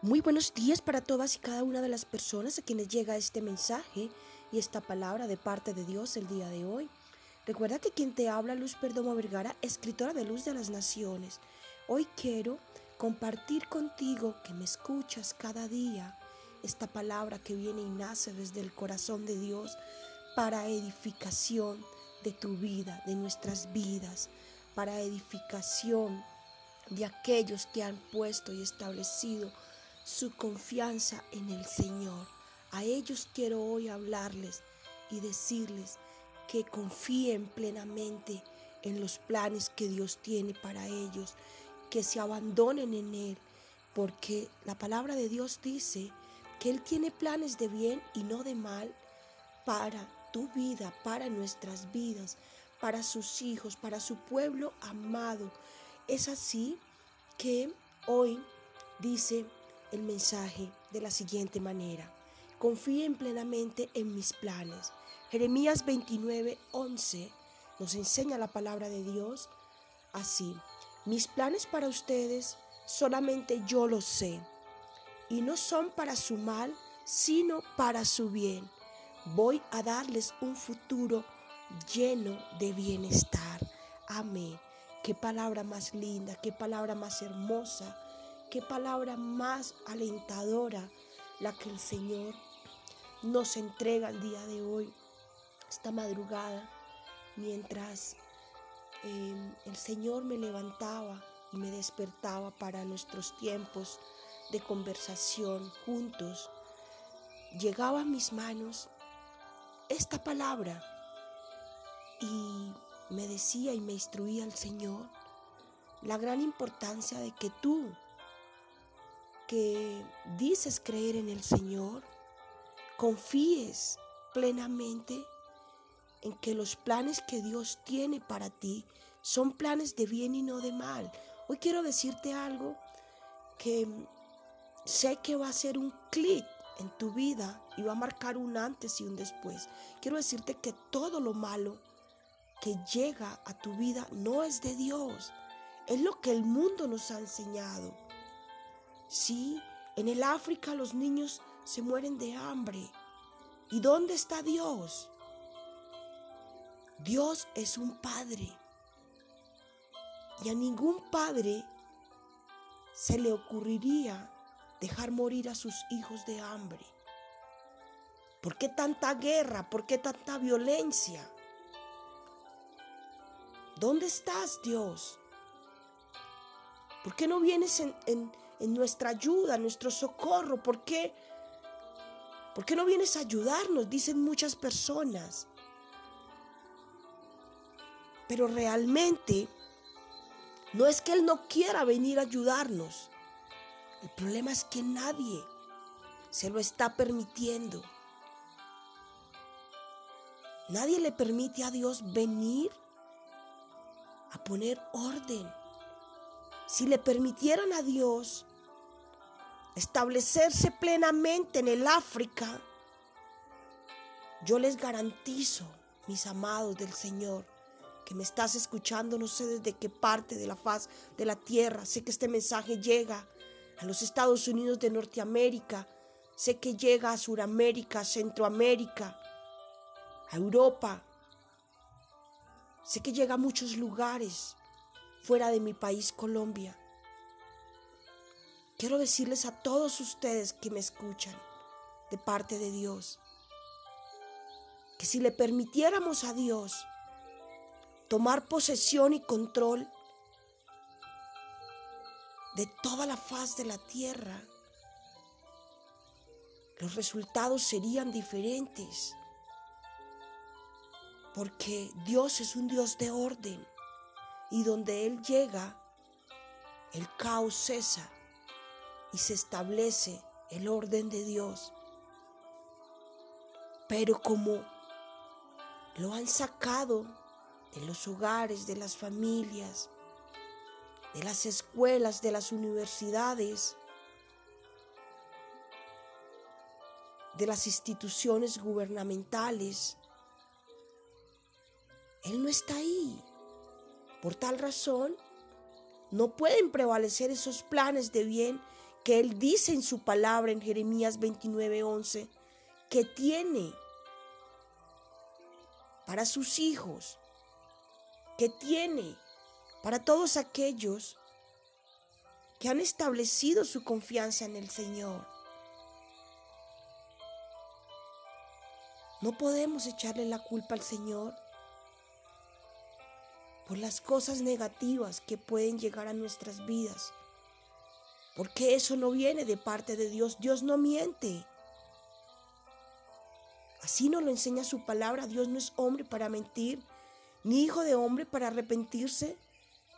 Muy buenos días para todas y cada una de las personas a quienes llega este mensaje y esta palabra de parte de Dios el día de hoy. Recuerda que quien te habla, Luz Perdomo Vergara, escritora de Luz de las Naciones. Hoy quiero compartir contigo que me escuchas cada día esta palabra que viene y nace desde el corazón de Dios para edificación de tu vida, de nuestras vidas, para edificación de aquellos que han puesto y establecido su confianza en el Señor. A ellos quiero hoy hablarles y decirles que confíen plenamente en los planes que Dios tiene para ellos, que se abandonen en Él, porque la palabra de Dios dice que Él tiene planes de bien y no de mal para tu vida, para nuestras vidas, para sus hijos, para su pueblo amado. Es así que hoy dice el mensaje de la siguiente manera. Confíen plenamente en mis planes. Jeremías 29, 11 nos enseña la palabra de Dios así. Mis planes para ustedes solamente yo los sé. Y no son para su mal, sino para su bien. Voy a darles un futuro lleno de bienestar. Amén. Qué palabra más linda, qué palabra más hermosa Qué palabra más alentadora la que el Señor nos entrega el día de hoy, esta madrugada, mientras em, el Señor me levantaba y me despertaba para nuestros tiempos de conversación juntos. Llegaba a mis manos esta palabra y me decía y me instruía el Señor la gran importancia de que tú que dices creer en el Señor, confíes plenamente en que los planes que Dios tiene para ti son planes de bien y no de mal. Hoy quiero decirte algo que sé que va a ser un clic en tu vida y va a marcar un antes y un después. Quiero decirte que todo lo malo que llega a tu vida no es de Dios. Es lo que el mundo nos ha enseñado. Sí, en el África los niños se mueren de hambre. ¿Y dónde está Dios? Dios es un padre. Y a ningún padre se le ocurriría dejar morir a sus hijos de hambre. ¿Por qué tanta guerra? ¿Por qué tanta violencia? ¿Dónde estás, Dios? ¿Por qué no vienes en, en en nuestra ayuda, en nuestro socorro. ¿Por qué? ¿Por qué no vienes a ayudarnos? Dicen muchas personas. Pero realmente no es que Él no quiera venir a ayudarnos. El problema es que nadie se lo está permitiendo. Nadie le permite a Dios venir a poner orden. Si le permitieran a Dios establecerse plenamente en el África, yo les garantizo, mis amados del Señor, que me estás escuchando, no sé desde qué parte de la faz de la tierra, sé que este mensaje llega a los Estados Unidos de Norteamérica, sé que llega a Suramérica, Centroamérica, a Europa, sé que llega a muchos lugares fuera de mi país Colombia. Quiero decirles a todos ustedes que me escuchan de parte de Dios, que si le permitiéramos a Dios tomar posesión y control de toda la faz de la tierra, los resultados serían diferentes. Porque Dios es un Dios de orden y donde Él llega, el caos cesa y se establece el orden de Dios. Pero como lo han sacado de los hogares, de las familias, de las escuelas, de las universidades, de las instituciones gubernamentales, Él no está ahí. Por tal razón, no pueden prevalecer esos planes de bien que Él dice en su palabra en Jeremías 29:11 que tiene para sus hijos, que tiene para todos aquellos que han establecido su confianza en el Señor. No podemos echarle la culpa al Señor por las cosas negativas que pueden llegar a nuestras vidas. Porque eso no viene de parte de Dios. Dios no miente. Así nos lo enseña su palabra. Dios no es hombre para mentir, ni hijo de hombre para arrepentirse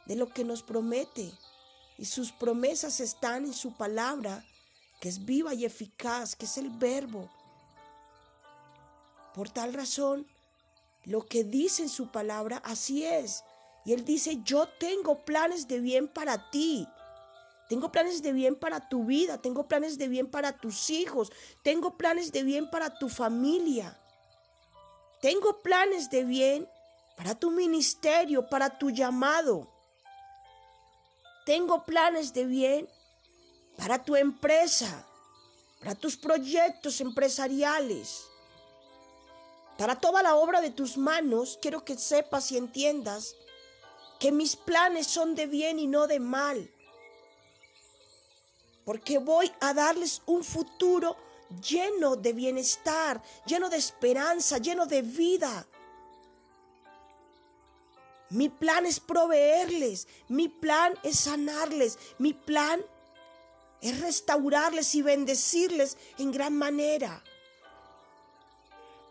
de lo que nos promete. Y sus promesas están en su palabra, que es viva y eficaz, que es el verbo. Por tal razón, lo que dice en su palabra, así es. Y Él dice, yo tengo planes de bien para ti. Tengo planes de bien para tu vida, tengo planes de bien para tus hijos, tengo planes de bien para tu familia. Tengo planes de bien para tu ministerio, para tu llamado. Tengo planes de bien para tu empresa, para tus proyectos empresariales. Para toda la obra de tus manos, quiero que sepas y entiendas que mis planes son de bien y no de mal. Porque voy a darles un futuro lleno de bienestar, lleno de esperanza, lleno de vida. Mi plan es proveerles, mi plan es sanarles, mi plan es restaurarles y bendecirles en gran manera.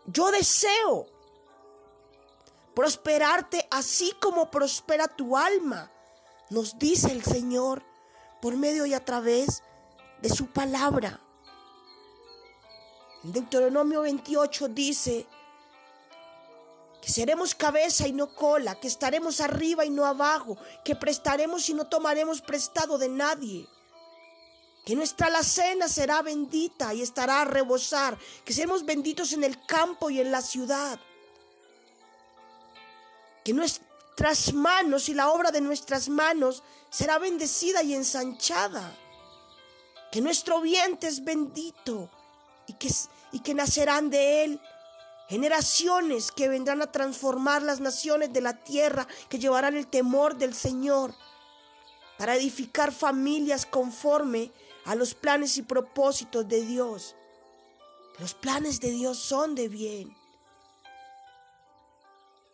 Yo deseo prosperarte así como prospera tu alma, nos dice el Señor por medio y a través de su palabra. En Deuteronomio 28 dice que seremos cabeza y no cola, que estaremos arriba y no abajo, que prestaremos y no tomaremos prestado de nadie que nuestra alacena será bendita y estará a rebosar, que seremos benditos en el campo y en la ciudad, que nuestras manos y la obra de nuestras manos será bendecida y ensanchada, que nuestro vientre es bendito y que, y que nacerán de él generaciones que vendrán a transformar las naciones de la tierra, que llevarán el temor del Señor para edificar familias conforme a los planes y propósitos de Dios. Los planes de Dios son de bien.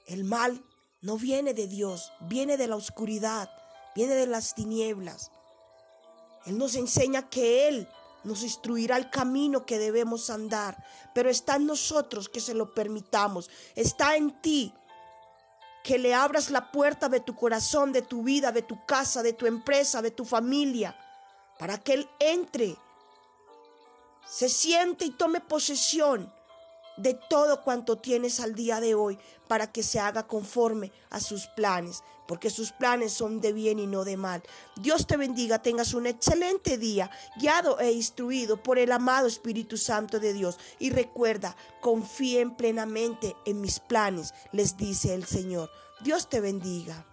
El mal no viene de Dios, viene de la oscuridad, viene de las tinieblas. Él nos enseña que Él nos instruirá el camino que debemos andar, pero está en nosotros que se lo permitamos, está en ti que le abras la puerta de tu corazón, de tu vida, de tu casa, de tu empresa, de tu familia para que Él entre, se siente y tome posesión de todo cuanto tienes al día de hoy para que se haga conforme a sus planes, porque sus planes son de bien y no de mal. Dios te bendiga, tengas un excelente día, guiado e instruido por el amado Espíritu Santo de Dios. Y recuerda, confíen plenamente en mis planes, les dice el Señor. Dios te bendiga.